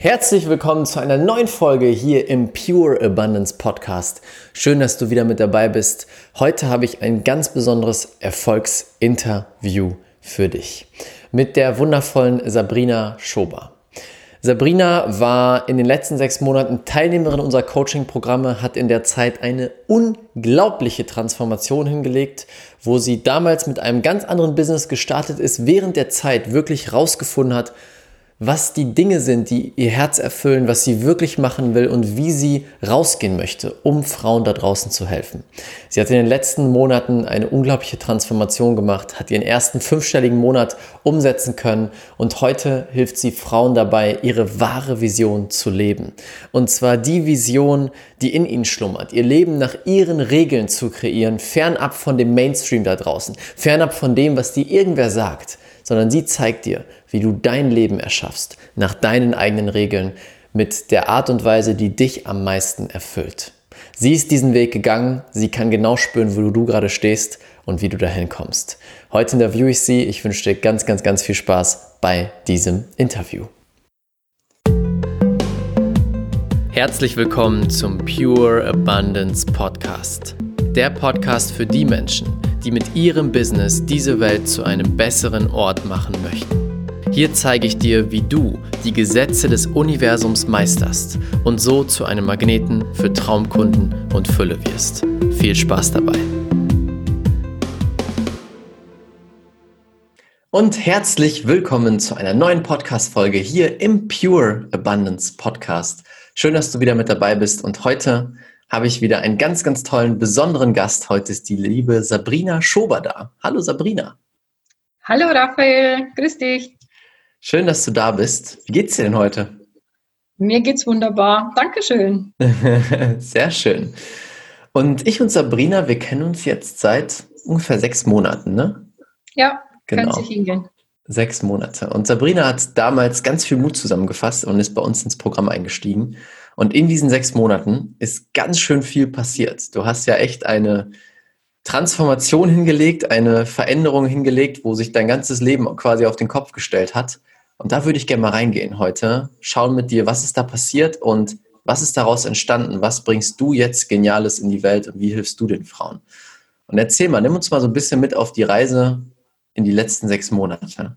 Herzlich willkommen zu einer neuen Folge hier im Pure Abundance Podcast. Schön, dass du wieder mit dabei bist. Heute habe ich ein ganz besonderes Erfolgsinterview für dich mit der wundervollen Sabrina Schober. Sabrina war in den letzten sechs Monaten Teilnehmerin unserer Coaching-Programme, hat in der Zeit eine unglaubliche Transformation hingelegt, wo sie damals mit einem ganz anderen Business gestartet ist, während der Zeit wirklich rausgefunden hat, was die Dinge sind, die ihr Herz erfüllen, was sie wirklich machen will und wie sie rausgehen möchte, um Frauen da draußen zu helfen. Sie hat in den letzten Monaten eine unglaubliche Transformation gemacht, hat ihren ersten fünfstelligen Monat umsetzen können und heute hilft sie Frauen dabei, ihre wahre Vision zu leben. Und zwar die Vision, die in ihnen schlummert, ihr Leben nach ihren Regeln zu kreieren, fernab von dem Mainstream da draußen, fernab von dem, was dir irgendwer sagt sondern sie zeigt dir, wie du dein Leben erschaffst, nach deinen eigenen Regeln, mit der Art und Weise, die dich am meisten erfüllt. Sie ist diesen Weg gegangen, sie kann genau spüren, wo du gerade stehst und wie du dahin kommst. Heute interviewe ich sie. Ich wünsche dir ganz, ganz, ganz viel Spaß bei diesem Interview. Herzlich willkommen zum Pure Abundance Podcast. Der Podcast für die Menschen, die mit ihrem Business diese Welt zu einem besseren Ort machen möchten. Hier zeige ich dir, wie du die Gesetze des Universums meisterst und so zu einem Magneten für Traumkunden und Fülle wirst. Viel Spaß dabei! Und herzlich willkommen zu einer neuen Podcast-Folge hier im Pure Abundance Podcast. Schön, dass du wieder mit dabei bist und heute habe ich wieder einen ganz, ganz tollen, besonderen Gast. Heute ist die liebe Sabrina Schober da. Hallo Sabrina. Hallo Raphael, grüß dich. Schön, dass du da bist. Wie geht's dir denn heute? Mir geht's wunderbar. Dankeschön. Sehr schön. Und ich und Sabrina, wir kennen uns jetzt seit ungefähr sechs Monaten, ne? Ja, genau. kann sich hingehen. Sechs Monate. Und Sabrina hat damals ganz viel Mut zusammengefasst und ist bei uns ins Programm eingestiegen. Und in diesen sechs Monaten ist ganz schön viel passiert. Du hast ja echt eine Transformation hingelegt, eine Veränderung hingelegt, wo sich dein ganzes Leben quasi auf den Kopf gestellt hat. Und da würde ich gerne mal reingehen heute. Schauen mit dir, was ist da passiert und was ist daraus entstanden? Was bringst du jetzt Geniales in die Welt und wie hilfst du den Frauen? Und erzähl mal, nimm uns mal so ein bisschen mit auf die Reise in die letzten sechs Monate.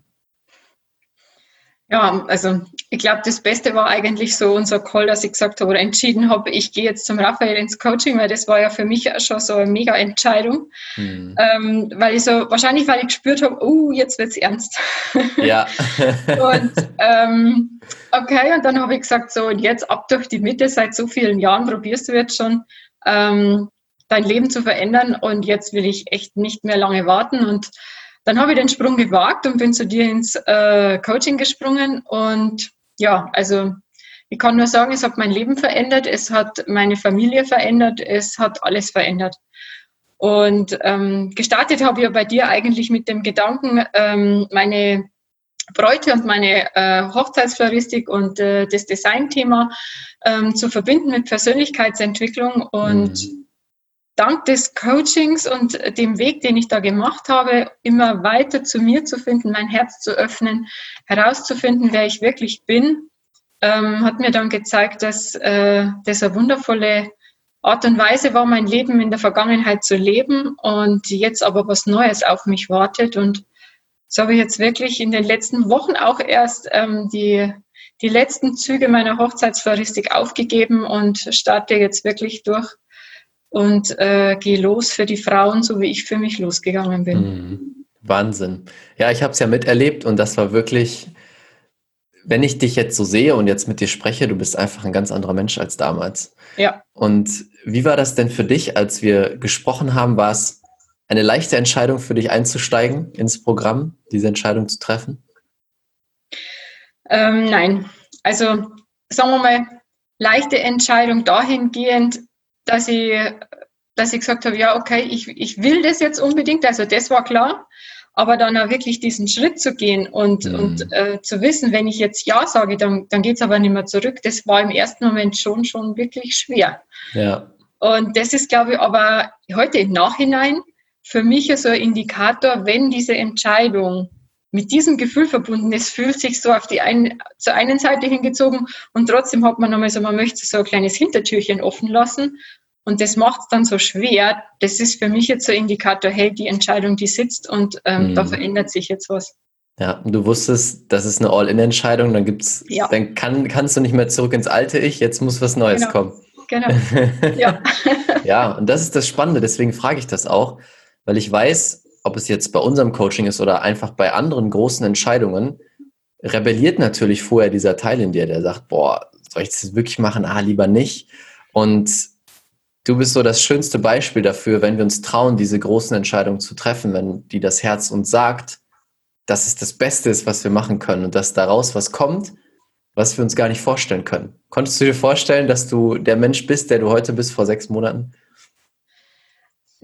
Ja, also ich glaube, das Beste war eigentlich so unser Call, dass ich gesagt habe oder entschieden habe, ich gehe jetzt zum Raphael ins Coaching, weil das war ja für mich schon so eine mega Entscheidung. Mhm. Ähm, weil ich so, wahrscheinlich weil ich gespürt habe, oh, jetzt wird es ernst. Ja. und ähm, okay, und dann habe ich gesagt, so, und jetzt ab durch die Mitte, seit so vielen Jahren probierst du jetzt schon, ähm, dein Leben zu verändern und jetzt will ich echt nicht mehr lange warten und dann habe ich den Sprung gewagt und bin zu dir ins äh, Coaching gesprungen. Und ja, also ich kann nur sagen, es hat mein Leben verändert, es hat meine Familie verändert, es hat alles verändert. Und ähm, gestartet habe ich ja bei dir eigentlich mit dem Gedanken, ähm, meine Bräute und meine äh, Hochzeitsfloristik und äh, das Designthema ähm, zu verbinden mit Persönlichkeitsentwicklung und mhm dank des Coachings und dem Weg, den ich da gemacht habe, immer weiter zu mir zu finden, mein Herz zu öffnen, herauszufinden, wer ich wirklich bin, ähm, hat mir dann gezeigt, dass äh, das eine wundervolle Art und Weise war, mein Leben in der Vergangenheit zu leben und jetzt aber was Neues auf mich wartet. Und so habe ich jetzt wirklich in den letzten Wochen auch erst ähm, die, die letzten Züge meiner Hochzeitsfloristik aufgegeben und starte jetzt wirklich durch und äh, gehe los für die Frauen, so wie ich für mich losgegangen bin. Mhm. Wahnsinn. Ja, ich habe es ja miterlebt und das war wirklich, wenn ich dich jetzt so sehe und jetzt mit dir spreche, du bist einfach ein ganz anderer Mensch als damals. Ja. Und wie war das denn für dich, als wir gesprochen haben? War es eine leichte Entscheidung für dich einzusteigen ins Programm, diese Entscheidung zu treffen? Ähm, nein. Also sagen wir mal, leichte Entscheidung dahingehend, dass ich, dass ich gesagt habe, ja, okay, ich, ich will das jetzt unbedingt, also das war klar, aber dann auch wirklich diesen Schritt zu gehen und, mhm. und äh, zu wissen, wenn ich jetzt Ja sage, dann, dann geht es aber nicht mehr zurück, das war im ersten Moment schon, schon wirklich schwer. Ja. Und das ist, glaube ich, aber heute im Nachhinein für mich so ein Indikator, wenn diese Entscheidung mit diesem Gefühl verbunden ist, fühlt sich so auf die ein, zur einen Seite hingezogen und trotzdem hat man nochmal so, man möchte so ein kleines Hintertürchen offen lassen und das macht es dann so schwer. Das ist für mich jetzt so ein Indikator, hey, die Entscheidung, die sitzt und ähm, mhm. da verändert sich jetzt was. Ja, du wusstest, das ist eine All-In-Entscheidung, dann gibt's, ja. dann kann, kannst du nicht mehr zurück ins alte Ich, jetzt muss was Neues genau. kommen. Genau. Ja. ja, und das ist das Spannende, deswegen frage ich das auch, weil ich weiß, ob es jetzt bei unserem Coaching ist oder einfach bei anderen großen Entscheidungen, rebelliert natürlich vorher dieser Teil in dir, der sagt, boah, soll ich das wirklich machen? Ah, lieber nicht. Und du bist so das schönste Beispiel dafür, wenn wir uns trauen, diese großen Entscheidungen zu treffen, wenn die das Herz uns sagt, dass es das Beste ist, was wir machen können und dass daraus was kommt, was wir uns gar nicht vorstellen können. Konntest du dir vorstellen, dass du der Mensch bist, der du heute bist vor sechs Monaten?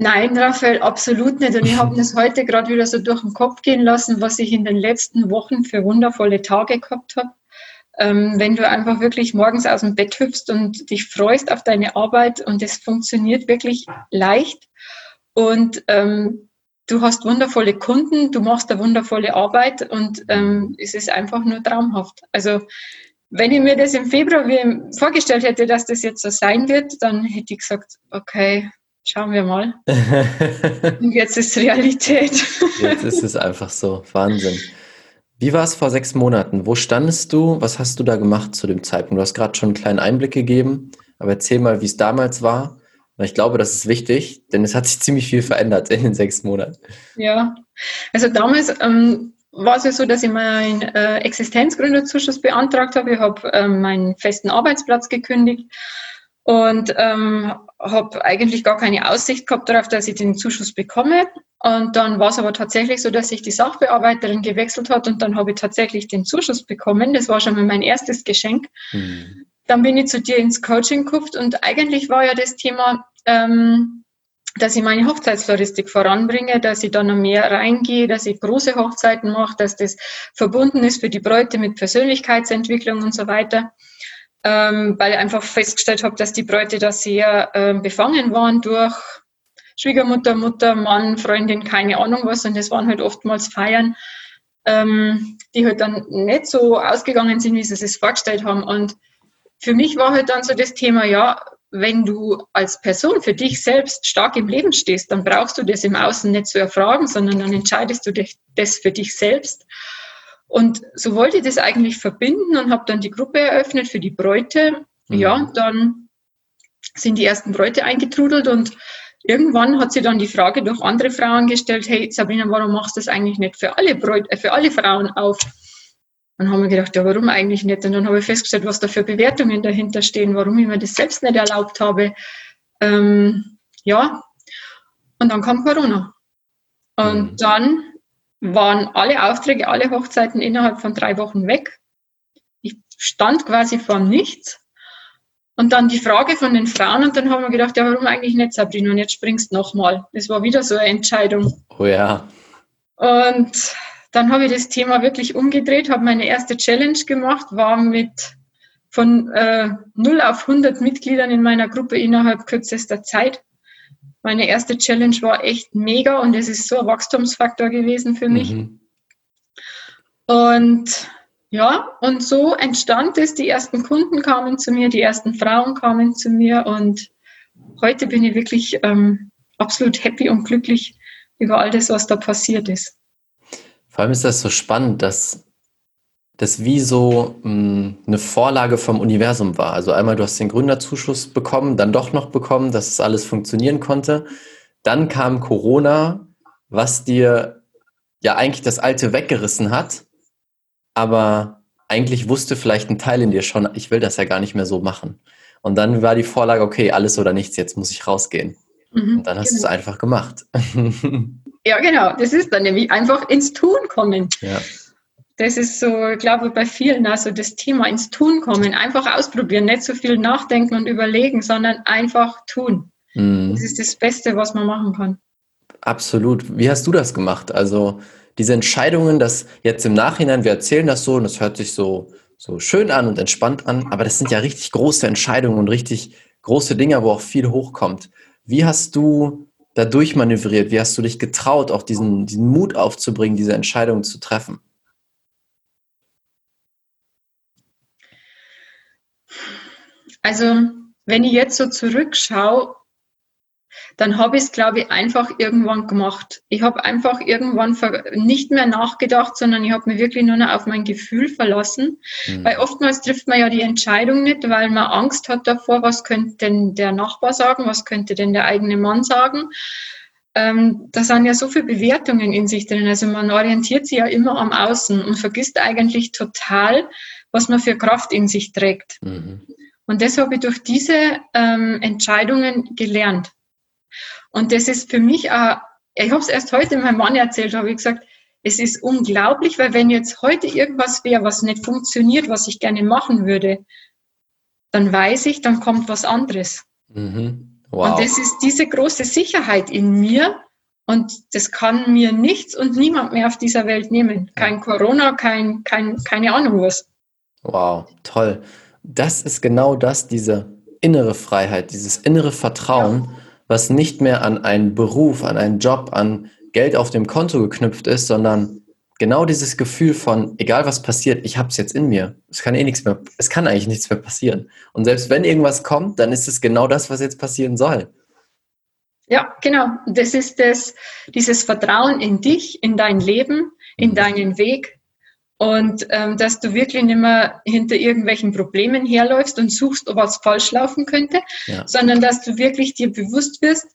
Nein, Raphael, absolut nicht. Und ich habe das heute gerade wieder so durch den Kopf gehen lassen, was ich in den letzten Wochen für wundervolle Tage gehabt habe. Ähm, wenn du einfach wirklich morgens aus dem Bett hüpfst und dich freust auf deine Arbeit und es funktioniert wirklich leicht und ähm, du hast wundervolle Kunden, du machst eine wundervolle Arbeit und ähm, es ist einfach nur traumhaft. Also wenn ich mir das im Februar vorgestellt hätte, dass das jetzt so sein wird, dann hätte ich gesagt, okay, Schauen wir mal. Und jetzt ist Realität. jetzt ist es einfach so. Wahnsinn. Wie war es vor sechs Monaten? Wo standest du? Was hast du da gemacht zu dem Zeitpunkt? Du hast gerade schon einen kleinen Einblick gegeben, aber erzähl mal, wie es damals war. Ich glaube, das ist wichtig, denn es hat sich ziemlich viel verändert in den sechs Monaten. Ja, also damals ähm, war es ja so, dass ich meinen äh, Existenzgründerzuschuss beantragt habe. Ich habe ähm, meinen festen Arbeitsplatz gekündigt und ähm, habe eigentlich gar keine Aussicht gehabt darauf, dass ich den Zuschuss bekomme. Und dann war es aber tatsächlich so, dass sich die Sachbearbeiterin gewechselt hat und dann habe ich tatsächlich den Zuschuss bekommen. Das war schon mal mein erstes Geschenk. Mhm. Dann bin ich zu dir ins Coaching geguckt und eigentlich war ja das Thema, ähm, dass ich meine Hochzeitsfloristik voranbringe, dass ich da noch mehr reingehe, dass ich große Hochzeiten mache, dass das verbunden ist für die Bräute mit Persönlichkeitsentwicklung und so weiter ähm, weil ich einfach festgestellt habe, dass die Bräute da sehr ähm, befangen waren durch Schwiegermutter, Mutter, Mann, Freundin, keine Ahnung was. Und das waren halt oftmals Feiern, ähm, die halt dann nicht so ausgegangen sind, wie sie es vorgestellt haben. Und für mich war halt dann so das Thema, ja, wenn du als Person für dich selbst stark im Leben stehst, dann brauchst du das im Außen nicht zu erfragen, sondern dann entscheidest du das für dich selbst. Und so wollte ich das eigentlich verbinden und habe dann die Gruppe eröffnet für die Bräute. Mhm. Ja, dann sind die ersten Bräute eingetrudelt und irgendwann hat sie dann die Frage durch andere Frauen gestellt, hey Sabrina, warum machst du das eigentlich nicht für alle Bräute, äh, für alle Frauen auf? Dann haben wir gedacht, ja, warum eigentlich nicht? Und dann habe ich festgestellt, was da für Bewertungen dahinter stehen, warum ich mir das selbst nicht erlaubt habe. Ähm, ja, und dann kam Corona. Und mhm. dann waren alle Aufträge, alle Hochzeiten innerhalb von drei Wochen weg. Ich stand quasi vor Nichts. Und dann die Frage von den Frauen und dann haben wir gedacht, ja, warum eigentlich nicht, Sabrina? Und jetzt springst du nochmal. Das war wieder so eine Entscheidung. Oh ja. Und dann habe ich das Thema wirklich umgedreht, habe meine erste Challenge gemacht, war mit von äh, 0 auf 100 Mitgliedern in meiner Gruppe innerhalb kürzester Zeit meine erste Challenge war echt mega und es ist so ein Wachstumsfaktor gewesen für mich. Mhm. Und ja, und so entstand es. Die ersten Kunden kamen zu mir, die ersten Frauen kamen zu mir und heute bin ich wirklich ähm, absolut happy und glücklich über all das, was da passiert ist. Vor allem ist das so spannend, dass das wie so mh, hm, eine Vorlage vom Universum war. Also einmal, du hast den Gründerzuschuss bekommen, dann doch noch bekommen, dass es alles funktionieren konnte. Dann kam Corona, was dir ja eigentlich das Alte weggerissen hat, aber eigentlich wusste vielleicht ein Teil in dir schon, ich will das ja gar nicht mehr so machen. Und dann war die Vorlage, okay, alles oder nichts, jetzt muss ich rausgehen. Mhm, Und dann hast genau. du es einfach gemacht. ja, genau. Das ist dann nämlich einfach ins Tun kommen. Ja das ist so, ich glaube, bei vielen also das Thema ins Tun kommen, einfach ausprobieren, nicht so viel nachdenken und überlegen, sondern einfach tun. Mhm. Das ist das Beste, was man machen kann. Absolut. Wie hast du das gemacht? Also diese Entscheidungen, dass jetzt im Nachhinein, wir erzählen das so und es hört sich so, so schön an und entspannt an, aber das sind ja richtig große Entscheidungen und richtig große Dinge, wo auch viel hochkommt. Wie hast du da durchmanövriert? Wie hast du dich getraut, auch diesen, diesen Mut aufzubringen, diese Entscheidung zu treffen? Also, wenn ich jetzt so zurückschaue, dann habe ich es, glaube ich, einfach irgendwann gemacht. Ich habe einfach irgendwann nicht mehr nachgedacht, sondern ich habe mich wirklich nur noch auf mein Gefühl verlassen. Mhm. Weil oftmals trifft man ja die Entscheidung nicht, weil man Angst hat davor, was könnte denn der Nachbar sagen, was könnte denn der eigene Mann sagen. Ähm, da sind ja so viele Bewertungen in sich drin. Also man orientiert sich ja immer am Außen und vergisst eigentlich total, was man für Kraft in sich trägt. Mhm. Und das habe ich durch diese ähm, Entscheidungen gelernt. Und das ist für mich auch, ich habe es erst heute meinem Mann erzählt, habe ich gesagt, es ist unglaublich, weil wenn jetzt heute irgendwas wäre, was nicht funktioniert, was ich gerne machen würde, dann weiß ich, dann kommt was anderes. Mhm. Wow. Und das ist diese große Sicherheit in mir und das kann mir nichts und niemand mehr auf dieser Welt nehmen. Kein Corona, kein, kein, keine Ahnung was. Wow, toll. Das ist genau das, diese innere Freiheit, dieses innere Vertrauen, ja was nicht mehr an einen Beruf, an einen Job, an Geld auf dem Konto geknüpft ist, sondern genau dieses Gefühl von, egal was passiert, ich habe es jetzt in mir. Es kann eh nichts mehr, es kann eigentlich nichts mehr passieren. Und selbst wenn irgendwas kommt, dann ist es genau das, was jetzt passieren soll. Ja, genau. Das ist das, dieses Vertrauen in dich, in dein Leben, in deinen Weg, und ähm, dass du wirklich nicht mehr hinter irgendwelchen Problemen herläufst und suchst, ob was falsch laufen könnte, ja. sondern dass du wirklich dir bewusst wirst,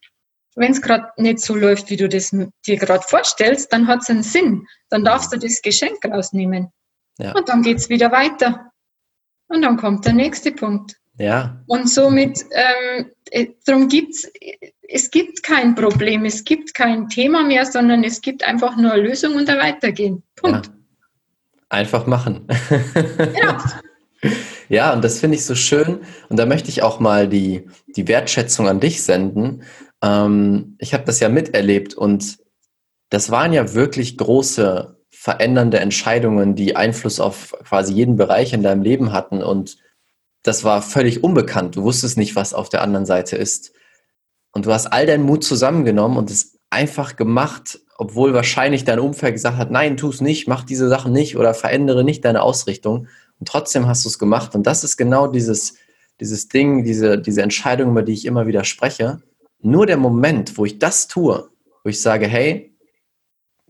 wenn es gerade nicht so läuft, wie du das dir gerade vorstellst, dann hat es einen Sinn. Dann darfst du das Geschenk rausnehmen. Ja. Und dann geht es wieder weiter. Und dann kommt der nächste Punkt. Ja. Und somit, ähm, äh, darum gibt's, es gibt kein Problem, es gibt kein Thema mehr, sondern es gibt einfach nur eine Lösung und ein Weitergehen. Punkt. Ja. Einfach machen. Ja. ja, und das finde ich so schön. Und da möchte ich auch mal die, die Wertschätzung an dich senden. Ähm, ich habe das ja miterlebt und das waren ja wirklich große verändernde Entscheidungen, die Einfluss auf quasi jeden Bereich in deinem Leben hatten. Und das war völlig unbekannt. Du wusstest nicht, was auf der anderen Seite ist. Und du hast all deinen Mut zusammengenommen und es einfach gemacht obwohl wahrscheinlich dein Umfeld gesagt hat, nein, tu es nicht, mach diese Sachen nicht oder verändere nicht deine Ausrichtung. Und trotzdem hast du es gemacht. Und das ist genau dieses, dieses Ding, diese, diese Entscheidung, über die ich immer wieder spreche. Nur der Moment, wo ich das tue, wo ich sage, hey,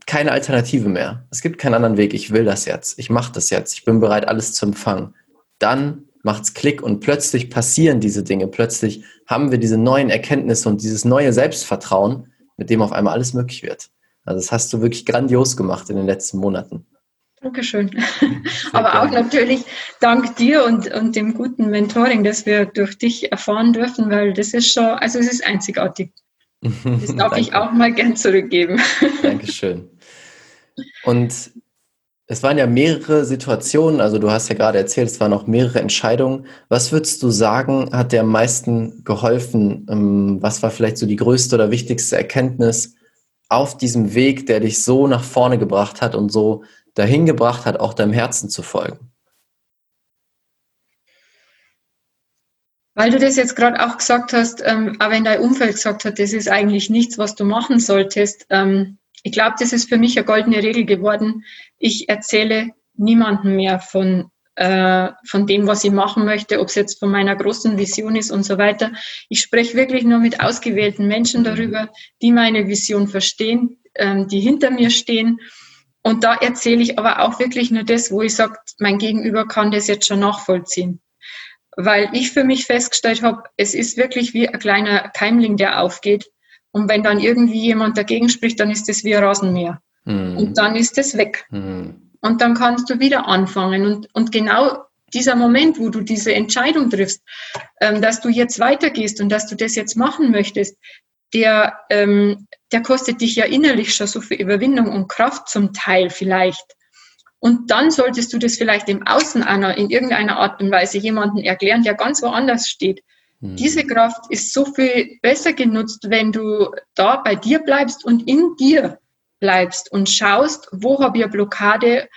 keine Alternative mehr. Es gibt keinen anderen Weg. Ich will das jetzt. Ich mache das jetzt. Ich bin bereit, alles zu empfangen. Dann macht's Klick und plötzlich passieren diese Dinge. Plötzlich haben wir diese neuen Erkenntnisse und dieses neue Selbstvertrauen, mit dem auf einmal alles möglich wird. Also das hast du wirklich grandios gemacht in den letzten Monaten. Dankeschön. Aber auch natürlich dank dir und, und dem guten Mentoring, das wir durch dich erfahren dürfen, weil das ist schon, also es ist einzigartig. Das darf ich auch mal gern zurückgeben. Dankeschön. Und es waren ja mehrere Situationen, also du hast ja gerade erzählt, es waren auch mehrere Entscheidungen. Was würdest du sagen, hat dir am meisten geholfen? Ähm, was war vielleicht so die größte oder wichtigste Erkenntnis, auf diesem Weg, der dich so nach vorne gebracht hat und so dahin gebracht hat, auch deinem Herzen zu folgen? Weil du das jetzt gerade auch gesagt hast, ähm, auch wenn dein Umfeld gesagt hat, das ist eigentlich nichts, was du machen solltest. Ähm, ich glaube, das ist für mich eine goldene Regel geworden. Ich erzähle niemandem mehr von äh, von dem, was ich machen möchte, ob es jetzt von meiner großen Vision ist und so weiter. Ich spreche wirklich nur mit ausgewählten Menschen darüber, die meine Vision verstehen, ähm, die hinter mir stehen. Und da erzähle ich aber auch wirklich nur das, wo ich sage, mein Gegenüber kann das jetzt schon nachvollziehen. Weil ich für mich festgestellt habe, es ist wirklich wie ein kleiner Keimling, der aufgeht. Und wenn dann irgendwie jemand dagegen spricht, dann ist das wie ein Rasenmäher. Mhm. Und dann ist es weg. Mhm. Und dann kannst du wieder anfangen. Und, und genau dieser Moment, wo du diese Entscheidung triffst, ähm, dass du jetzt weitergehst und dass du das jetzt machen möchtest, der, ähm, der kostet dich ja innerlich schon so viel Überwindung und Kraft zum Teil vielleicht. Und dann solltest du das vielleicht im Außen einer, in irgendeiner Art und Weise jemanden erklären, der ganz woanders steht. Mhm. Diese Kraft ist so viel besser genutzt, wenn du da bei dir bleibst und in dir bleibst und schaust, wo habe ich eine Blockade,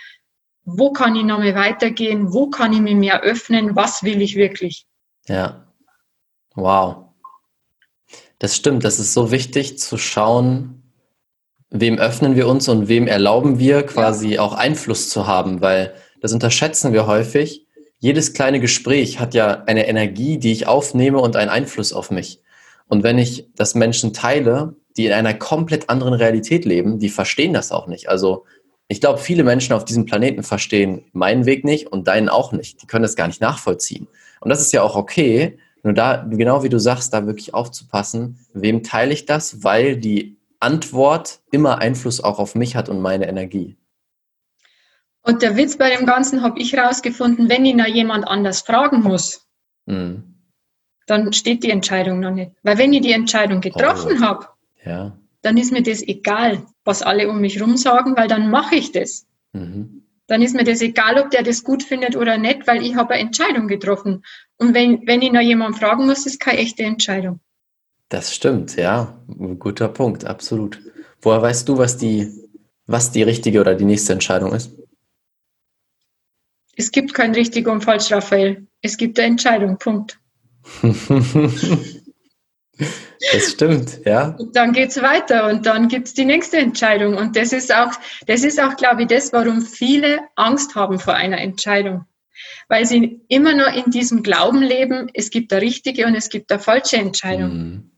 wo kann ich nochmal weitergehen, wo kann ich mich mehr öffnen, was will ich wirklich. Ja, wow. Das stimmt, das ist so wichtig zu schauen, wem öffnen wir uns und wem erlauben wir quasi ja. auch Einfluss zu haben, weil das unterschätzen wir häufig. Jedes kleine Gespräch hat ja eine Energie, die ich aufnehme und einen Einfluss auf mich. Und wenn ich das Menschen teile, die in einer komplett anderen Realität leben, die verstehen das auch nicht. Also ich glaube, viele Menschen auf diesem Planeten verstehen meinen Weg nicht und deinen auch nicht. Die können das gar nicht nachvollziehen. Und das ist ja auch okay, nur da, genau wie du sagst, da wirklich aufzupassen, wem teile ich das, weil die Antwort immer Einfluss auch auf mich hat und meine Energie. Und der Witz bei dem Ganzen habe ich herausgefunden, wenn ihn jemand anders fragen muss, mhm. dann steht die Entscheidung noch nicht. Weil wenn ich die Entscheidung getroffen oh. habe, ja. dann ist mir das egal, was alle um mich herum sagen, weil dann mache ich das. Mhm dann ist mir das egal, ob der das gut findet oder nicht, weil ich habe eine Entscheidung getroffen. Und wenn, wenn ich noch jemand fragen muss, ist keine echte Entscheidung. Das stimmt, ja. Guter Punkt, absolut. Woher weißt du, was die, was die richtige oder die nächste Entscheidung ist? Es gibt kein richtig und falsch, Raphael. Es gibt eine Entscheidung, Punkt. Das stimmt, ja. Und dann geht es weiter und dann gibt es die nächste Entscheidung. Und das ist auch, das ist auch, glaube ich, das, warum viele Angst haben vor einer Entscheidung. Weil sie immer nur in diesem Glauben leben, es gibt eine richtige und es gibt eine falsche Entscheidung. Mhm.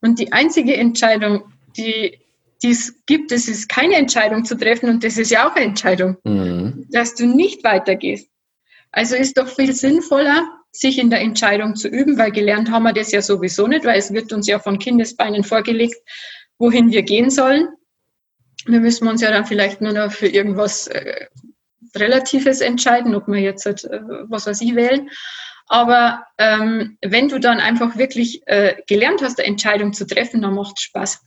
Und die einzige Entscheidung, die, es gibt, das ist keine Entscheidung zu treffen und das ist ja auch eine Entscheidung, mhm. dass du nicht weitergehst. Also ist doch viel sinnvoller, sich in der Entscheidung zu üben, weil gelernt haben wir das ja sowieso nicht, weil es wird uns ja von Kindesbeinen vorgelegt, wohin wir gehen sollen. Wir müssen uns ja dann vielleicht nur noch für irgendwas äh, Relatives entscheiden, ob wir jetzt äh, was weiß ich wählen. Aber ähm, wenn du dann einfach wirklich äh, gelernt hast, eine Entscheidung zu treffen, dann macht es Spaß.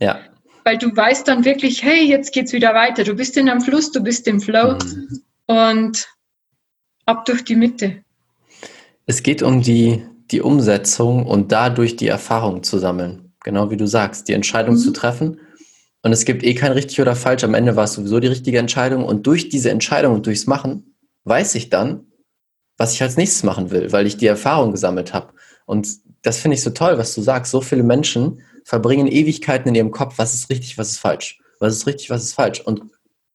Ja. Weil du weißt dann wirklich, hey, jetzt geht's wieder weiter. Du bist in einem Fluss, du bist im Flow mhm. und ab durch die Mitte. Es geht um die, die Umsetzung und dadurch die Erfahrung zu sammeln. Genau wie du sagst, die Entscheidung mhm. zu treffen. Und es gibt eh kein richtig oder falsch. Am Ende war es sowieso die richtige Entscheidung. Und durch diese Entscheidung und durchs Machen weiß ich dann, was ich als nächstes machen will, weil ich die Erfahrung gesammelt habe. Und das finde ich so toll, was du sagst. So viele Menschen verbringen Ewigkeiten in ihrem Kopf, was ist richtig, was ist falsch. Was ist richtig, was ist falsch. Und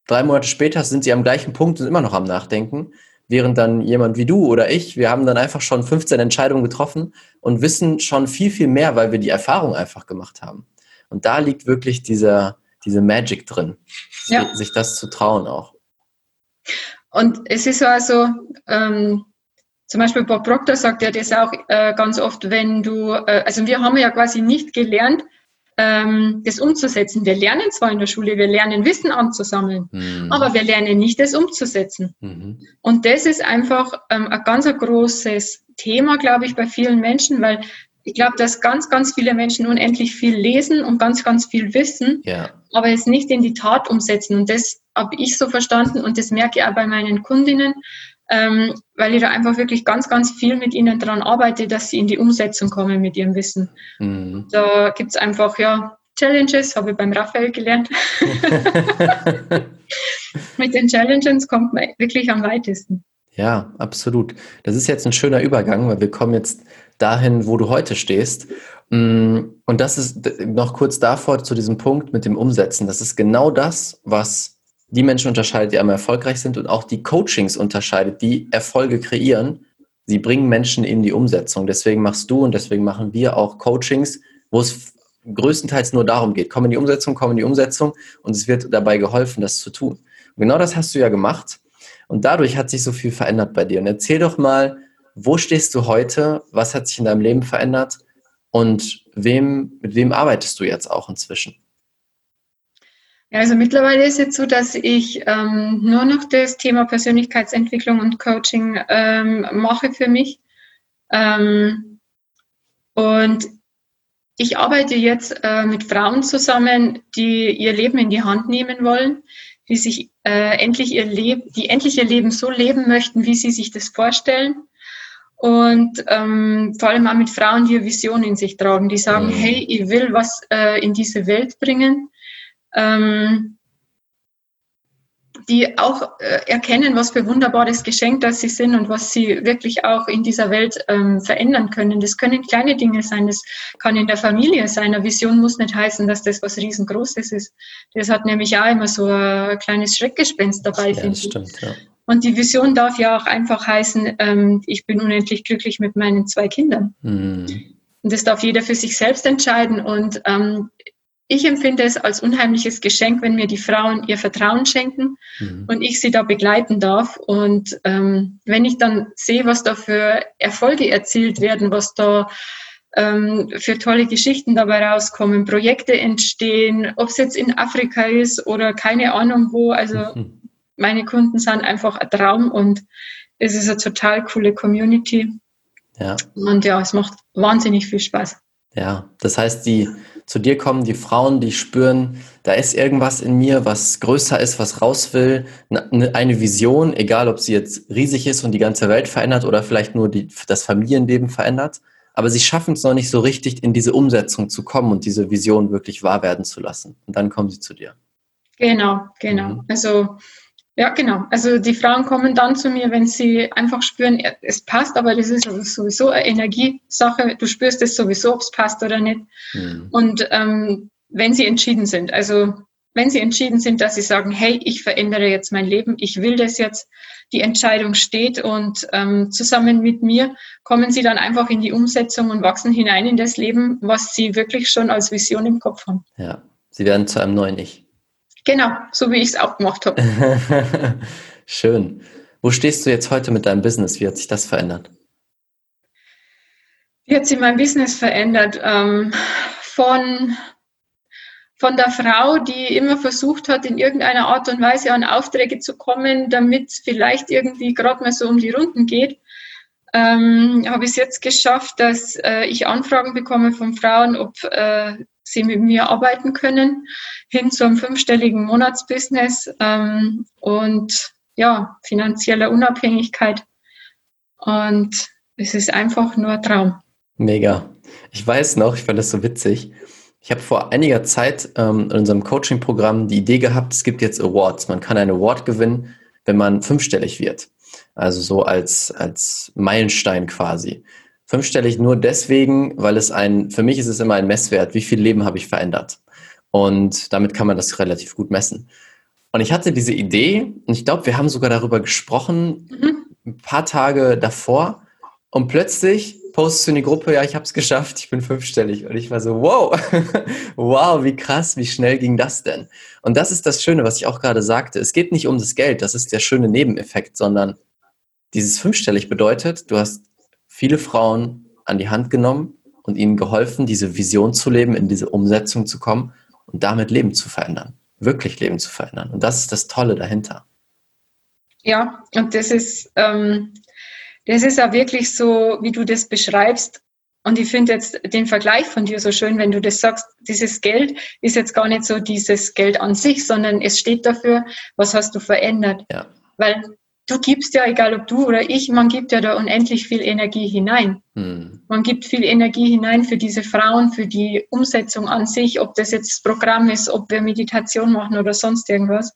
drei Monate später sind sie am gleichen Punkt und immer noch am Nachdenken, während dann jemand wie du oder ich, wir haben dann einfach schon 15 Entscheidungen getroffen und wissen schon viel, viel mehr, weil wir die Erfahrung einfach gemacht haben. Und da liegt wirklich dieser, diese Magic drin, ja. sich das zu trauen auch. Und es ist also, ähm, zum Beispiel Bob Proctor sagt ja das auch äh, ganz oft, wenn du, äh, also wir haben ja quasi nicht gelernt, ähm, das umzusetzen. Wir lernen zwar in der Schule, wir lernen Wissen anzusammeln, mhm. aber wir lernen nicht, das umzusetzen. Mhm. Und das ist einfach ähm, ein ganz ein großes Thema, glaube ich, bei vielen Menschen, weil ich glaube, dass ganz, ganz viele Menschen unendlich viel lesen und ganz, ganz viel wissen, ja. aber es nicht in die Tat umsetzen. Und das habe ich so verstanden und das merke ich auch bei meinen Kundinnen, ähm, weil ich da einfach wirklich ganz, ganz viel mit ihnen daran arbeite, dass sie in die Umsetzung kommen mit ihrem Wissen. Mhm. Da gibt es einfach, ja, Challenges, habe ich beim Raphael gelernt. mit den Challenges kommt man wirklich am weitesten. Ja, absolut. Das ist jetzt ein schöner Übergang, weil wir kommen jetzt dahin, wo du heute stehst. Mm, und das ist noch kurz davor zu diesem Punkt mit dem Umsetzen. Das ist genau das, was die Menschen unterscheidet, die einmal erfolgreich sind und auch die Coachings unterscheidet, die Erfolge kreieren. Sie bringen Menschen in die Umsetzung. Deswegen machst du und deswegen machen wir auch Coachings, wo es größtenteils nur darum geht. Komm in die Umsetzung, komm in die Umsetzung und es wird dabei geholfen, das zu tun. Und genau das hast du ja gemacht und dadurch hat sich so viel verändert bei dir. Und erzähl doch mal, wo stehst du heute? Was hat sich in deinem Leben verändert? Und wem, mit wem arbeitest du jetzt auch inzwischen? Ja, also mittlerweile ist es so, dass ich ähm, nur noch das Thema Persönlichkeitsentwicklung und Coaching ähm, mache für mich. Ähm, und ich arbeite jetzt äh, mit Frauen zusammen, die ihr Leben in die Hand nehmen wollen, die sich äh, endlich ihr Leben, die endlich ihr Leben so leben möchten, wie sie sich das vorstellen. Und ähm, vor allem auch mit Frauen, die eine Vision in sich tragen, die sagen, mhm. hey, ich will was äh, in diese Welt bringen ähm, die auch äh, erkennen, was für wunderbares Geschenk das sie sind und was sie wirklich auch in dieser Welt ähm, verändern können. Das können kleine Dinge sein, das kann in der Familie sein. Eine Vision muss nicht heißen, dass das was riesengroßes ist. Das hat nämlich auch immer so ein kleines Schreckgespenst dabei, ja, ich. Stimmt, ja. Und die Vision darf ja auch einfach heißen, ähm, ich bin unendlich glücklich mit meinen zwei Kindern. Mhm. Und das darf jeder für sich selbst entscheiden. Und ähm, ich empfinde es als unheimliches Geschenk, wenn mir die Frauen ihr Vertrauen schenken mhm. und ich sie da begleiten darf. Und ähm, wenn ich dann sehe, was da für Erfolge erzielt werden, was da ähm, für tolle Geschichten dabei rauskommen, Projekte entstehen, ob es jetzt in Afrika ist oder keine Ahnung wo. Also mhm. meine Kunden sind einfach ein Traum und es ist eine total coole Community. Ja. Und ja, es macht wahnsinnig viel Spaß. Ja, das heißt, die zu dir kommen, die Frauen, die spüren, da ist irgendwas in mir, was größer ist, was raus will, ne, eine Vision, egal ob sie jetzt riesig ist und die ganze Welt verändert oder vielleicht nur die, das Familienleben verändert. Aber sie schaffen es noch nicht so richtig, in diese Umsetzung zu kommen und diese Vision wirklich wahr werden zu lassen. Und dann kommen sie zu dir. Genau, genau. Mhm. Also ja, genau. Also die Frauen kommen dann zu mir, wenn sie einfach spüren, es passt, aber das ist also sowieso eine Energiesache. Du spürst es sowieso, ob es passt oder nicht. Mhm. Und ähm, wenn sie entschieden sind, also wenn sie entschieden sind, dass sie sagen, hey, ich verändere jetzt mein Leben, ich will das jetzt, die Entscheidung steht und ähm, zusammen mit mir kommen sie dann einfach in die Umsetzung und wachsen hinein in das Leben, was sie wirklich schon als Vision im Kopf haben. Ja, sie werden zu einem neuen Ich. Genau, so wie ich es auch gemacht habe. Schön. Wo stehst du jetzt heute mit deinem Business? Wie hat sich das verändert? Wie hat sich mein Business verändert? Ähm, von, von der Frau, die immer versucht hat, in irgendeiner Art und Weise an Aufträge zu kommen, damit es vielleicht irgendwie gerade mal so um die Runden geht, ähm, habe ich es jetzt geschafft, dass äh, ich Anfragen bekomme von Frauen, ob äh, sie mit mir arbeiten können, hin zu einem fünfstelligen Monatsbusiness ähm, und ja, finanzieller Unabhängigkeit. Und es ist einfach nur ein Traum. Mega. Ich weiß noch, ich fand das so witzig. Ich habe vor einiger Zeit ähm, in unserem Coaching-Programm die Idee gehabt, es gibt jetzt Awards. Man kann einen Award gewinnen, wenn man fünfstellig wird. Also so als, als Meilenstein quasi. Fünfstellig nur deswegen, weil es ein, für mich ist es immer ein Messwert, wie viel Leben habe ich verändert. Und damit kann man das relativ gut messen. Und ich hatte diese Idee, und ich glaube, wir haben sogar darüber gesprochen, mhm. ein paar Tage davor. Und plötzlich postest du in die Gruppe, ja, ich habe es geschafft, ich bin fünfstellig. Und ich war so, wow, wow, wie krass, wie schnell ging das denn? Und das ist das Schöne, was ich auch gerade sagte. Es geht nicht um das Geld, das ist der schöne Nebeneffekt, sondern dieses fünfstellig bedeutet, du hast viele Frauen an die Hand genommen und ihnen geholfen, diese Vision zu leben, in diese Umsetzung zu kommen und damit Leben zu verändern, wirklich Leben zu verändern. Und das ist das Tolle dahinter. Ja, und das ist, ähm, das ist ja wirklich so, wie du das beschreibst. Und ich finde jetzt den Vergleich von dir so schön, wenn du das sagst, dieses Geld ist jetzt gar nicht so dieses Geld an sich, sondern es steht dafür, was hast du verändert. Ja. Weil du gibst ja, egal ob du oder ich, man gibt ja da unendlich viel Energie hinein. Hm. Man gibt viel Energie hinein für diese Frauen, für die Umsetzung an sich, ob das jetzt Programm ist, ob wir Meditation machen oder sonst irgendwas.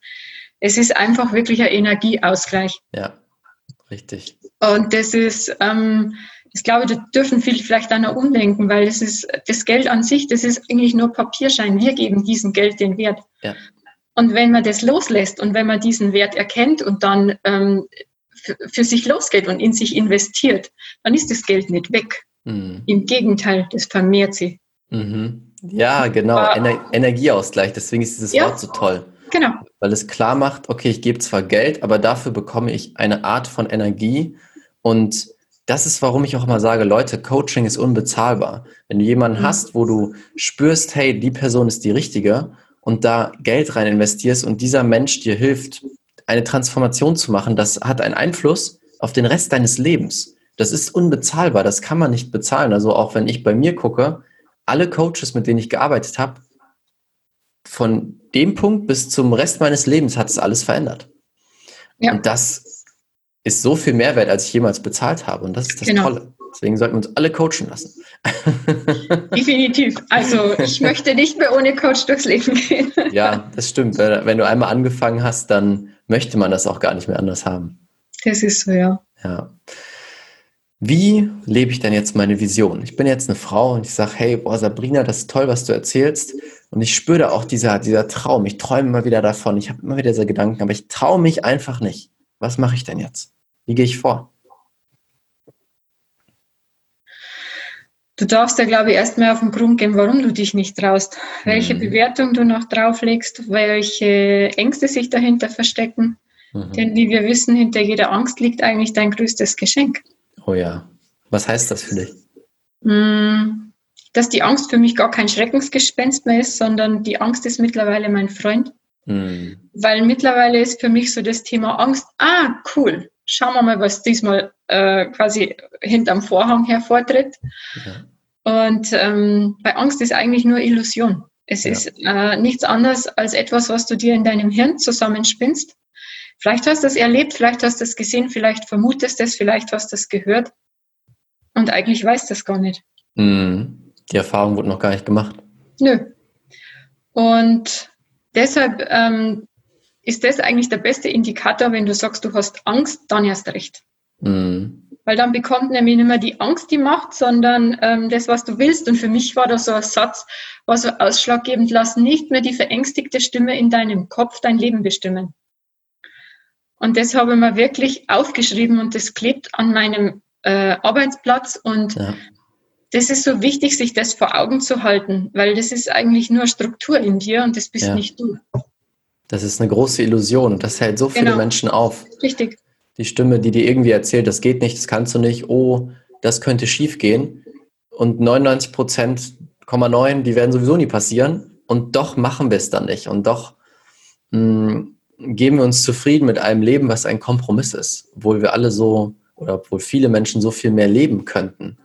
Es ist einfach wirklich ein Energieausgleich. Ja, richtig. Und das ist, ähm, ich glaube, da dürfen viele vielleicht auch noch umdenken, weil das ist das Geld an sich, das ist eigentlich nur Papierschein. Wir geben diesem Geld den Wert. Ja. Und wenn man das loslässt und wenn man diesen Wert erkennt und dann ähm, für sich losgeht und in sich investiert, dann ist das Geld nicht weg. Mhm. Im Gegenteil, das vermehrt sich. Mhm. Ja, genau. Aber, Ener Energieausgleich. Deswegen ist dieses ja, Wort so toll. Genau. Weil es klar macht, okay, ich gebe zwar Geld, aber dafür bekomme ich eine Art von Energie. Und das ist, warum ich auch immer sage, Leute, Coaching ist unbezahlbar. Wenn du jemanden mhm. hast, wo du spürst, hey, die Person ist die richtige und da Geld rein investierst und dieser Mensch dir hilft, eine Transformation zu machen, das hat einen Einfluss auf den Rest deines Lebens. Das ist unbezahlbar, das kann man nicht bezahlen. Also auch wenn ich bei mir gucke, alle Coaches, mit denen ich gearbeitet habe, von dem Punkt bis zum Rest meines Lebens hat es alles verändert. Ja. Und das ist so viel Mehrwert, als ich jemals bezahlt habe. Und das ist das genau. Tolle. Deswegen sollten wir uns alle coachen lassen. Definitiv. Also ich möchte nicht mehr ohne Coach durchs Leben gehen. ja, das stimmt. Wenn du einmal angefangen hast, dann möchte man das auch gar nicht mehr anders haben. Das ist so, ja. Ja. Wie lebe ich denn jetzt meine Vision? Ich bin jetzt eine Frau und ich sage, hey, boah, Sabrina, das ist toll, was du erzählst. Und ich spüre da auch dieser, dieser Traum. Ich träume immer wieder davon. Ich habe immer wieder diese Gedanken, aber ich traue mich einfach nicht. Was mache ich denn jetzt? Wie gehe ich vor? Du darfst ja, glaube ich, erstmal auf den Grund gehen, warum du dich nicht traust. Welche mhm. Bewertung du noch drauflegst, welche Ängste sich dahinter verstecken. Mhm. Denn wie wir wissen, hinter jeder Angst liegt eigentlich dein größtes Geschenk. Oh ja. Was heißt das für dich? Mm, dass die Angst für mich gar kein Schreckensgespenst mehr ist, sondern die Angst ist mittlerweile mein Freund. Mhm. Weil mittlerweile ist für mich so das Thema Angst, ah, cool, schauen wir mal, was diesmal äh, quasi hinterm Vorhang hervortritt. Ja. Und ähm, bei Angst ist eigentlich nur Illusion. Es ja. ist äh, nichts anderes als etwas, was du dir in deinem Hirn zusammenspinnst Vielleicht hast du es erlebt, vielleicht hast du es gesehen, vielleicht vermutest du es, vielleicht hast du es gehört und eigentlich weißt du es gar nicht. Mhm. Die Erfahrung wurde noch gar nicht gemacht. Nö. Und deshalb ähm, ist das eigentlich der beste Indikator, wenn du sagst, du hast Angst, dann erst recht. Mhm. Weil dann bekommt nämlich nicht mehr die Angst die Macht, sondern ähm, das, was du willst. Und für mich war das so ein Satz, war so ausschlaggebend, lass nicht mehr die verängstigte Stimme in deinem Kopf dein Leben bestimmen. Und das habe ich mir wirklich aufgeschrieben und das klebt an meinem äh, Arbeitsplatz. Und ja. das ist so wichtig, sich das vor Augen zu halten, weil das ist eigentlich nur Struktur in dir und das bist ja. nicht du. Das ist eine große Illusion und das hält so viele genau. Menschen auf. Richtig. Die Stimme, die dir irgendwie erzählt, das geht nicht, das kannst du nicht, oh, das könnte schief gehen. Und 99 Prozent, 9, die werden sowieso nie passieren. Und doch machen wir es dann nicht. Und doch mh, mm, geben wir uns zufrieden mit einem Leben, was ein Kompromiss ist, obwohl wir alle so oder obwohl viele Menschen so viel mehr leben könnten.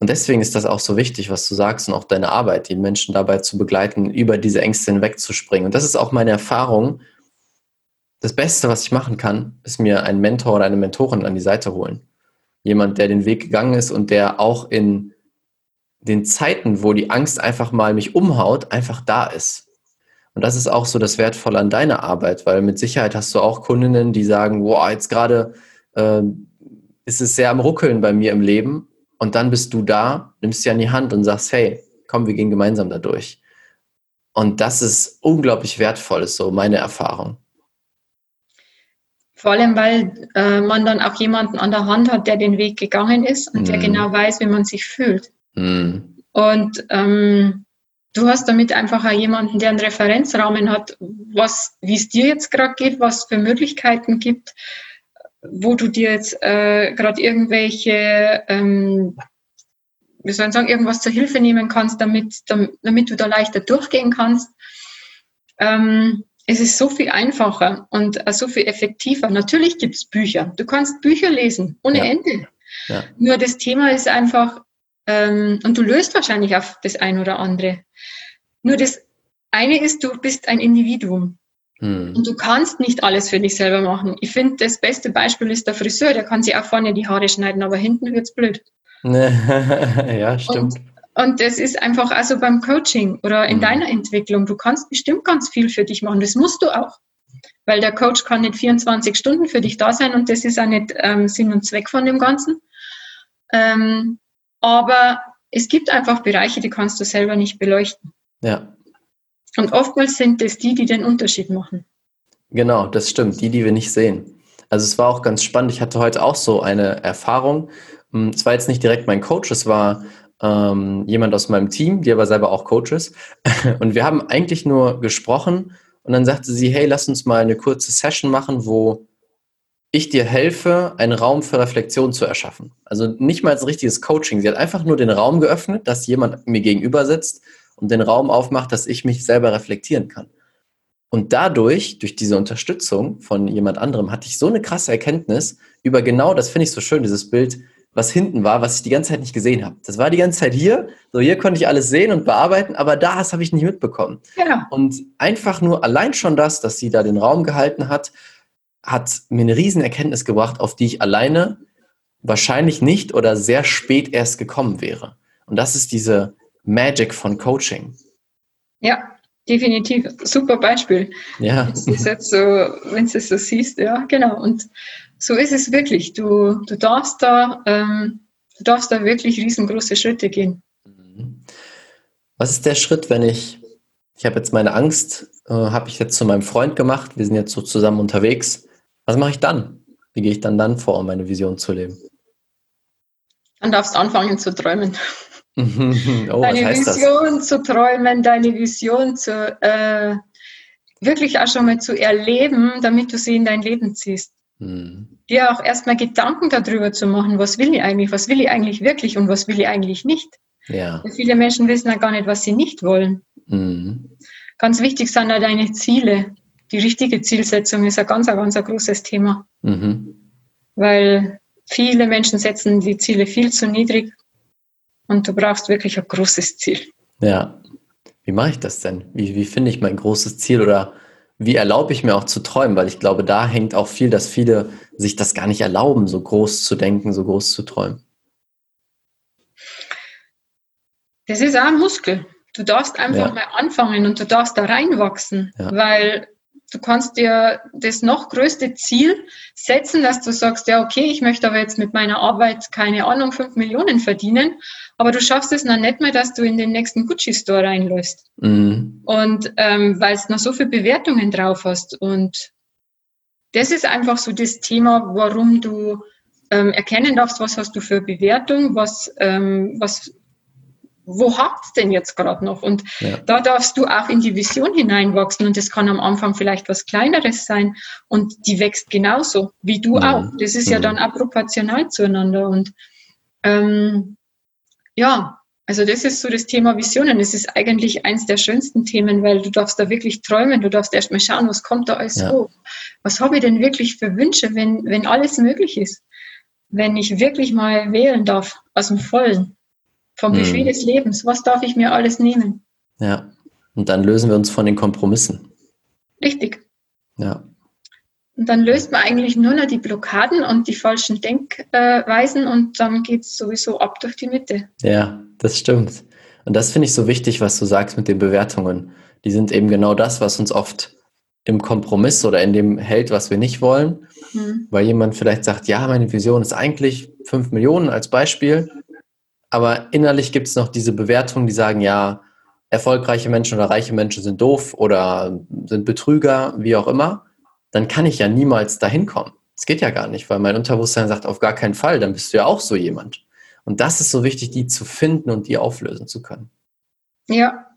Und deswegen ist das auch so wichtig, was du sagst und auch deine Arbeit, die Menschen dabei zu begleiten, über diese Ängste hinwegzuspringen. Und das ist auch meine Erfahrung. Das Beste, was ich machen kann, ist mir einen Mentor oder eine Mentorin an die Seite holen. Jemand, der den Weg gegangen ist und der auch in den Zeiten, wo die Angst einfach mal mich umhaut, einfach da ist und das ist auch so das Wertvolle an deiner Arbeit, weil mit Sicherheit hast du auch Kundinnen, die sagen, wow, jetzt gerade äh, ist es sehr am Ruckeln bei mir im Leben. Und dann bist du da, nimmst sie an die Hand und sagst, hey, komm, wir gehen gemeinsam da durch. Und das ist unglaublich wertvoll, ist so meine Erfahrung. Vor allem, weil äh, man dann auch jemanden an der Hand hat, der den Weg gegangen ist und mm. der mhm. genau weiß, wie man sich fühlt. Mm. Und ähm, du hast damit einfach auch jemanden, der einen Referenzrahmen hat, was, wie es dir jetzt gerade geht, was für Möglichkeiten gibt, wo du dir jetzt äh, gerade irgendwelche, ähm, wie soll ich sagen, irgendwas zur Hilfe nehmen kannst, damit, damit du da leichter durchgehen kannst. Ähm, es ist so viel einfacher und äh, so viel effektiver. Natürlich gibt es Bücher. Du kannst Bücher lesen, ohne ja. Ende. Ja. Nur das Thema ist einfach, ähm, und du löst wahrscheinlich auf das ein oder andere. Nur das eine ist, du bist ein Individuum. Hm. Und du kannst nicht alles für dich selber machen. Ich finde, das beste Beispiel ist der Friseur, der kann sich auch vorne die Haare schneiden, aber hinten wird es blöd. ja, stimmt. Und, und, das ist einfach also beim Coaching oder in hm. deiner Entwicklung. Du kannst bestimmt ganz viel für dich machen. Das musst du auch. Weil der Coach kann nicht 24 Stunden für dich da sein und das ist auch nicht ähm, Sinn und Zweck von dem Ganzen. Ähm, aber es gibt einfach Bereiche, die kannst du selber nicht beleuchten. Ja. Und oftmals sind es die, die den Unterschied machen. Genau, das stimmt, die, die wir nicht sehen. Also es war auch ganz spannend. Ich hatte heute auch so eine Erfahrung. Hm, es war jetzt nicht direkt mein Coach, es war ähm, jemand aus meinem Team, die aber selber auch Coach ist. Und wir haben eigentlich nur gesprochen und dann sagte sie, hey, lass uns mal eine kurze Session machen, wo ich dir helfe, einen Raum für Reflexion zu erschaffen. Also nicht mal als richtiges Coaching. Sie hat einfach nur den Raum geöffnet, dass jemand mir gegenüber sitzt und den Raum aufmacht, dass ich mich selber reflektieren kann. Und dadurch, durch diese Unterstützung von jemand anderem, hatte ich so eine krasse Erkenntnis über genau, das finde ich so schön, dieses Bild, was hinten war, was ich die ganze Zeit nicht gesehen habe. Das war die ganze Zeit hier, so hier konnte ich alles sehen und bearbeiten, aber das habe ich nicht mitbekommen. Ja. Und einfach nur allein schon das, dass sie da den Raum gehalten hat, hat mir eine riesen Erkenntnis gebracht, auf die ich alleine wahrscheinlich nicht oder sehr spät erst gekommen wäre. Und das ist diese Magic von Coaching. Ja, definitiv. Super Beispiel. Ja. Wenn du es jetzt so, wenn du es so siehst, ja, genau. Und so ist es wirklich. Du, du darfst da, ähm, du darfst da wirklich riesengroße Schritte gehen. Was ist der Schritt, wenn ich, ich habe jetzt meine Angst, äh, habe ich jetzt zu meinem Freund gemacht, wir sind jetzt so zusammen unterwegs. Was mache ich dann? Wie gehe ich dann dann vor, um meine Vision zu leben? Dann darfst du anfangen zu träumen. Oh, deine Vision das? zu träumen, deine Vision zu äh, wirklich auch schon mal zu erleben, damit du sie in dein Leben ziehst. Mhm. Dir auch erstmal Gedanken darüber zu machen, was will ich eigentlich, was will ich eigentlich wirklich und was will ich eigentlich nicht. Ja. Viele Menschen wissen ja gar nicht, was sie nicht wollen. Mhm. Ganz wichtig sind ja deine Ziele. Die richtige Zielsetzung ist ein ganz, ganz ein großes Thema. Mhm. Weil viele Menschen setzen die Ziele viel zu niedrig und du brauchst wirklich ein großes Ziel. Ja. Wie mache ich das denn? Wie, wie finde ich mein großes Ziel oder wie erlaube ich mir auch zu träumen? Weil ich glaube, da hängt auch viel, dass viele sich das gar nicht erlauben, so groß zu denken, so groß zu träumen. Das ist auch ein Muskel. Du darfst einfach ja. mal anfangen und du darfst da reinwachsen, ja. weil du kannst dir das noch größte Ziel setzen, dass du sagst, ja, okay, ich möchte aber jetzt mit meiner Arbeit, keine Ahnung, fünf Millionen verdienen, aber du schaffst es noch nicht mal, dass du in den nächsten Gucci-Store reinläufst. Mhm. Und ähm, weil es noch so viele Bewertungen drauf hast. Und das ist einfach so das Thema, warum du ähm, erkennen darfst, was hast du für Bewertung, was, ähm, was wo hakt es denn jetzt gerade noch? Und ja. da darfst du auch in die Vision hineinwachsen und das kann am Anfang vielleicht was Kleineres sein und die wächst genauso wie du ja. auch. Das ist ja. ja dann auch proportional zueinander und ähm, ja, also das ist so das Thema Visionen. Es ist eigentlich eins der schönsten Themen, weil du darfst da wirklich träumen, du darfst erst mal schauen, was kommt da alles hoch. Was habe ich denn wirklich für Wünsche, wenn, wenn alles möglich ist? Wenn ich wirklich mal wählen darf aus dem Vollen vom Buffet hm. des Lebens. Was darf ich mir alles nehmen? Ja, und dann lösen wir uns von den Kompromissen. Richtig. Ja. Und dann löst man eigentlich nur noch die Blockaden und die falschen Denkweisen und dann geht es sowieso ab durch die Mitte. Ja, das stimmt. Und das finde ich so wichtig, was du sagst mit den Bewertungen. Die sind eben genau das, was uns oft im Kompromiss oder in dem hält, was wir nicht wollen. Mhm. Weil jemand vielleicht sagt, ja, meine Vision ist eigentlich 5 Millionen als Beispiel. Aber innerlich gibt es noch diese Bewertungen, die sagen, ja, erfolgreiche Menschen oder reiche Menschen sind doof oder sind Betrüger, wie auch immer. Dann kann ich ja niemals dahin kommen. Es geht ja gar nicht, weil mein Unterbewusstsein sagt, auf gar keinen Fall, dann bist du ja auch so jemand. Und das ist so wichtig, die zu finden und die auflösen zu können. Ja,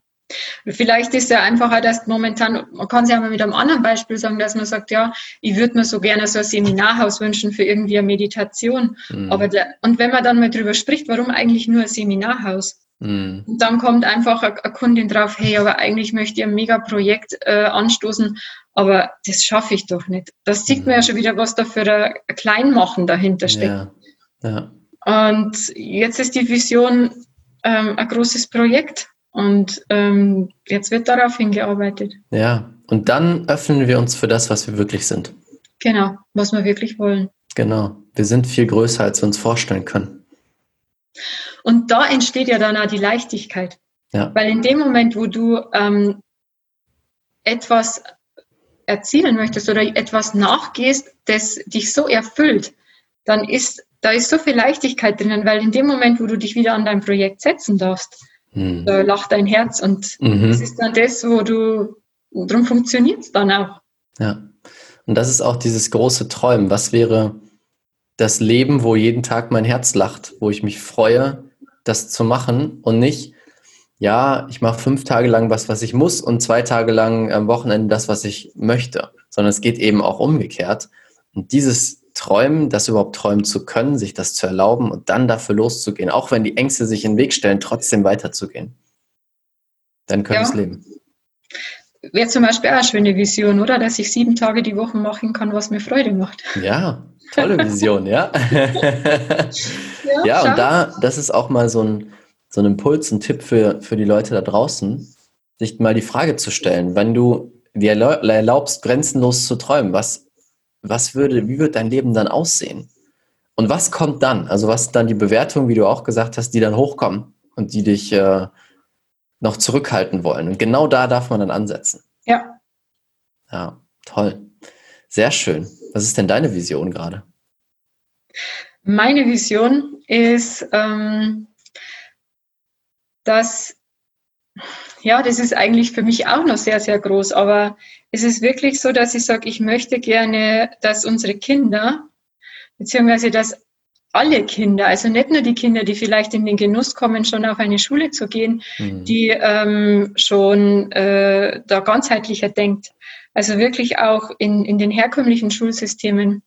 Vielleicht ist ja einfacher, dass momentan, man kann es ja mal mit einem anderen Beispiel sagen, dass man sagt, ja, ich würde mir so gerne so ein Seminarhaus wünschen für irgendwie eine Meditation. Mhm. Aber der, und wenn man dann mal drüber spricht, warum eigentlich nur ein Seminarhaus? Mhm. Und dann kommt einfach eine, eine, Kundin drauf, hey, aber eigentlich möchte ich ein Megaprojekt äh, anstoßen, aber das schaffe ich doch nicht. Das sieht mhm. man ja schon wieder, was da für ein Kleinmachen dahinter steckt. Ja. Ja. Und jetzt ist die Vision ähm, ein großes Projekt und ähm, jetzt wird darauf hingearbeitet. Ja, und dann öffnen wir uns für das, was wir wirklich sind. Genau, was wir wirklich wollen. Genau, wir sind viel größer, als wir uns vorstellen können. Und da entsteht ja dann auch die Leichtigkeit. Ja. Weil in dem Moment, wo du ähm, etwas erzielen möchtest oder etwas nachgehst, das dich so erfüllt, dann ist da ist so viel Leichtigkeit drinnen, weil in dem Moment, wo du dich wieder an dein Projekt setzen darfst, Mhm. Da lacht dein Herz und mhm. das ist dann das, wo du, darum funktioniert es dann auch. Ja. Und das ist auch dieses große Träumen. Was wäre das Leben, wo jeden Tag mein Herz lacht, wo ich mich freue, das zu machen und nicht, ja, ich mache fünf Tage lang was, was ich muss und zwei Tage lang am Wochenende das, was ich möchte, sondern es geht eben auch umgekehrt. Und dieses träumen, das überhaupt träumen zu können, sich das zu erlauben und dann dafür loszugehen, auch wenn die Ängste sich in den Weg stellen, trotzdem weiterzugehen. Dann können ja. es leben. Wäre zum Beispiel auch eine schöne Vision, oder? Dass ich sieben Tage die Woche machen kann, was mir Freude macht. Ja, tolle Vision, ja. ja, ja und da, das ist auch mal so ein, so ein Impuls, ein Tipp für, für die Leute da draußen, sich mal die Frage zu stellen, wenn du dir erlaubst, grenzenlos zu träumen, was was würde, wie wird dein Leben dann aussehen? Und was kommt dann? Also was dann die Bewertung, wie du auch gesagt hast, die dann hochkommen und die dich äh, noch zurückhalten wollen. Und genau da darf man dann ansetzen. Ja. Ja, toll. Sehr schön. Was ist denn deine Vision gerade? Meine Vision ist, ähm, dass, ja, das ist eigentlich für mich auch noch sehr, sehr groß, aber es ist wirklich so, dass ich sage, ich möchte gerne, dass unsere Kinder, beziehungsweise dass alle Kinder, also nicht nur die Kinder, die vielleicht in den Genuss kommen, schon auf eine Schule zu gehen, mhm. die ähm, schon äh, da ganzheitlicher denkt. Also wirklich auch in, in den herkömmlichen Schulsystemen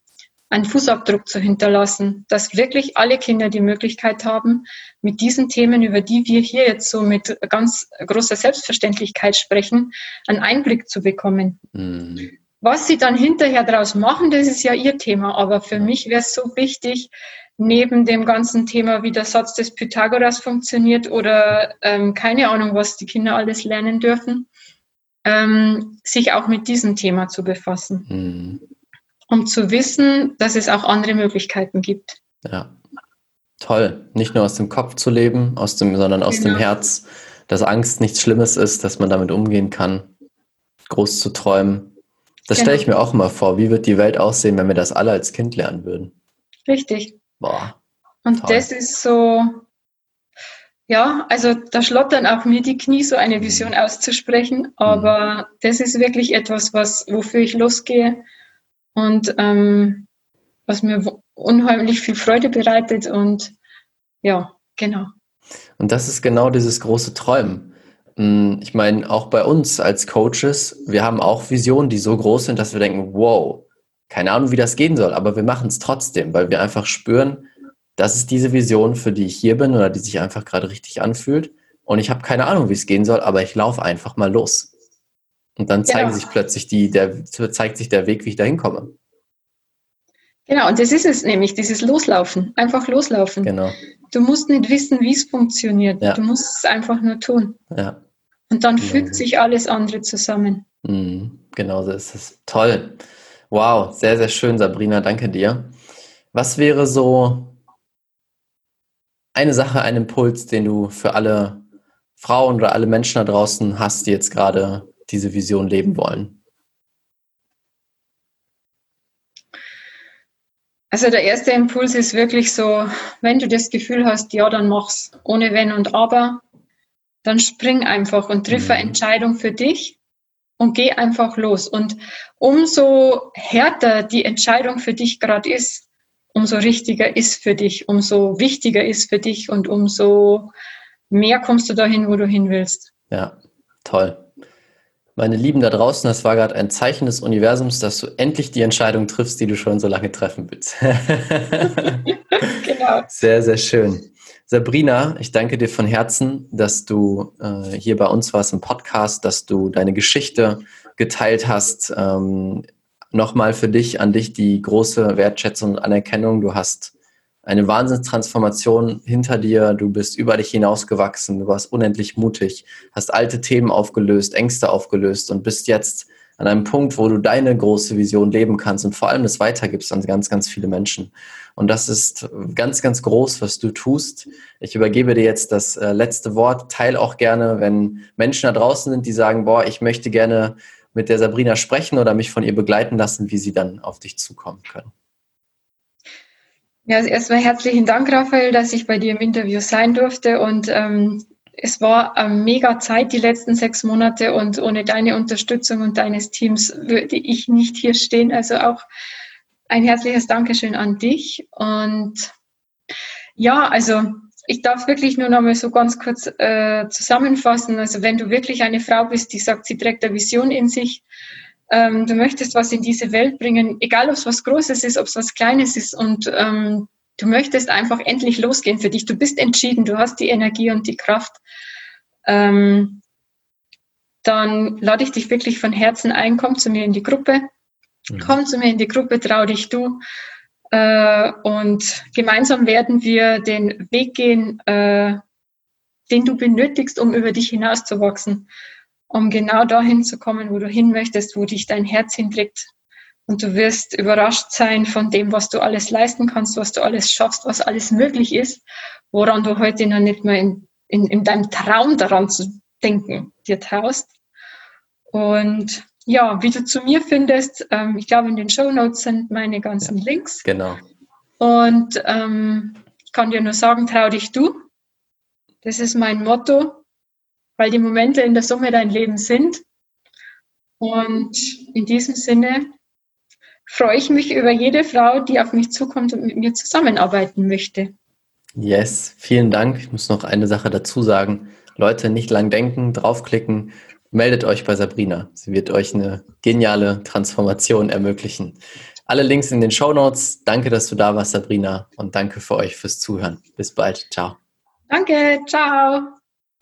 einen Fußabdruck zu hinterlassen, dass wirklich alle Kinder die Möglichkeit haben, mit diesen Themen, über die wir hier jetzt so mit ganz großer Selbstverständlichkeit sprechen, einen Einblick zu bekommen. Mhm. Was sie dann hinterher daraus machen, das ist ja ihr Thema. Aber für mich wäre es so wichtig, neben dem ganzen Thema, wie der Satz des Pythagoras funktioniert oder ähm, keine Ahnung, was die Kinder alles lernen dürfen, ähm, sich auch mit diesem Thema zu befassen. Mhm. Um zu wissen, dass es auch andere Möglichkeiten gibt. Ja, toll. Nicht nur aus dem Kopf zu leben, aus dem, sondern aus genau. dem Herz, dass Angst nichts Schlimmes ist, dass man damit umgehen kann, groß zu träumen. Das genau. stelle ich mir auch immer vor. Wie wird die Welt aussehen, wenn wir das alle als Kind lernen würden? Richtig. Boah. Und toll. das ist so, ja, also da schlottern auch mir die Knie, so eine Vision mhm. auszusprechen. Aber mhm. das ist wirklich etwas, was, wofür ich losgehe und ähm, was mir unheimlich viel Freude bereitet. Und ja, genau. Und das ist genau dieses große Träumen. Mm, ich meine, auch bei uns als Coaches, wir haben auch Visionen, die so groß sind, dass wir denken, wow, keine Ahnung, wie das gehen soll, aber wir machen es trotzdem, weil wir einfach spüren, das ist diese Vision, für die ich hier bin oder die sich einfach gerade richtig anfühlt. Und ich habe keine Ahnung, wie es gehen soll, aber ich laufe einfach mal los. Und dann zeigen genau. sich plötzlich die, der, zeigt sich der Weg, wie ich da hinkomme. Genau, und das ist es nämlich, dieses Loslaufen. Einfach loslaufen. Genau. Du musst nicht wissen, wie es funktioniert. Ja. Du musst es einfach nur tun. Ja. Und dann genau. fügt sich alles andere zusammen. Mhm. Genau so ist es. Toll. Wow, sehr, sehr schön, Sabrina, danke dir. Was wäre so eine Sache, ein Impuls, den du für alle Frauen oder alle Menschen da draußen hast, die jetzt gerade diese Vision leben wollen? Also der erste Impuls ist wirklich so, wenn du das Gefühl hast, ja, dann mach's ohne Wenn und Aber, dann spring einfach und triff eine mhm. Entscheidung für dich und geh einfach los. Und umso härter die Entscheidung für dich gerade ist, umso richtiger ist für dich, umso wichtiger ist für dich und umso mehr kommst du dahin, wo du hin willst. Ja, toll. Meine Lieben da draußen, das war gerade ein Zeichen des Universums, dass du endlich die Entscheidung triffst, die du schon so lange treffen willst. genau. Sehr, sehr schön. Sabrina, ich danke dir von Herzen, dass du äh, hier bei uns warst im Podcast, dass du deine Geschichte geteilt hast. Ähm, Nochmal für dich, an dich die große Wertschätzung und Anerkennung. Du hast eine Wahnsinnstransformation hinter dir. Du bist über dich hinausgewachsen. Du warst unendlich mutig, hast alte Themen aufgelöst, Ängste aufgelöst und bist jetzt an einem Punkt, wo du deine große Vision leben kannst und vor allem das weitergibst an ganz, ganz viele Menschen. Und das ist ganz, ganz groß, was du tust. Ich übergebe dir jetzt das äh, letzte Wort. Teil auch gerne, wenn Menschen da draußen sind, die sagen, boah, ich möchte gerne mit der Sabrina sprechen oder mich von ihr begleiten lassen, wie sie dann auf dich zukommen können. Ja, also erstmal herzlichen Dank, Raphael, dass ich bei dir im Interview sein durfte. Und ähm, es war eine mega Zeit die letzten sechs Monate und ohne deine Unterstützung und deines Teams würde ich nicht hier stehen. Also auch ein herzliches Dankeschön an dich. Und ja, also ich darf wirklich nur noch mal so ganz kurz äh, zusammenfassen. Also wenn du wirklich eine Frau bist, die sagt, sie trägt eine Vision in sich, ähm, du möchtest was in diese Welt bringen, egal ob es was Großes ist, ob es was Kleines ist und ähm, du möchtest einfach endlich losgehen für dich. Du bist entschieden, du hast die Energie und die Kraft. Ähm, dann lade ich dich wirklich von Herzen ein, komm zu mir in die Gruppe. Mhm. Komm zu mir in die Gruppe, trau dich du. Äh, und gemeinsam werden wir den Weg gehen, äh, den du benötigst, um über dich hinauszuwachsen, um genau dahin zu kommen, wo du hin möchtest, wo dich dein Herz hinträgt. Und du wirst überrascht sein von dem, was du alles leisten kannst, was du alles schaffst, was alles möglich ist, woran du heute noch nicht mehr in, in, in deinem Traum daran zu Denken dir traust. Und ja, wie du zu mir findest, ähm, ich glaube, in den Show Notes sind meine ganzen ja, Links. Genau. Und ähm, ich kann dir nur sagen, trau dich du. Das ist mein Motto, weil die Momente in der Summe dein Leben sind. Und in diesem Sinne freue ich mich über jede Frau, die auf mich zukommt und mit mir zusammenarbeiten möchte. Yes, vielen Dank. Ich muss noch eine Sache dazu sagen. Leute, nicht lang denken, draufklicken, meldet euch bei Sabrina. Sie wird euch eine geniale Transformation ermöglichen. Alle Links in den Show Notes. Danke, dass du da warst, Sabrina. Und danke für euch fürs Zuhören. Bis bald. Ciao. Danke. Ciao.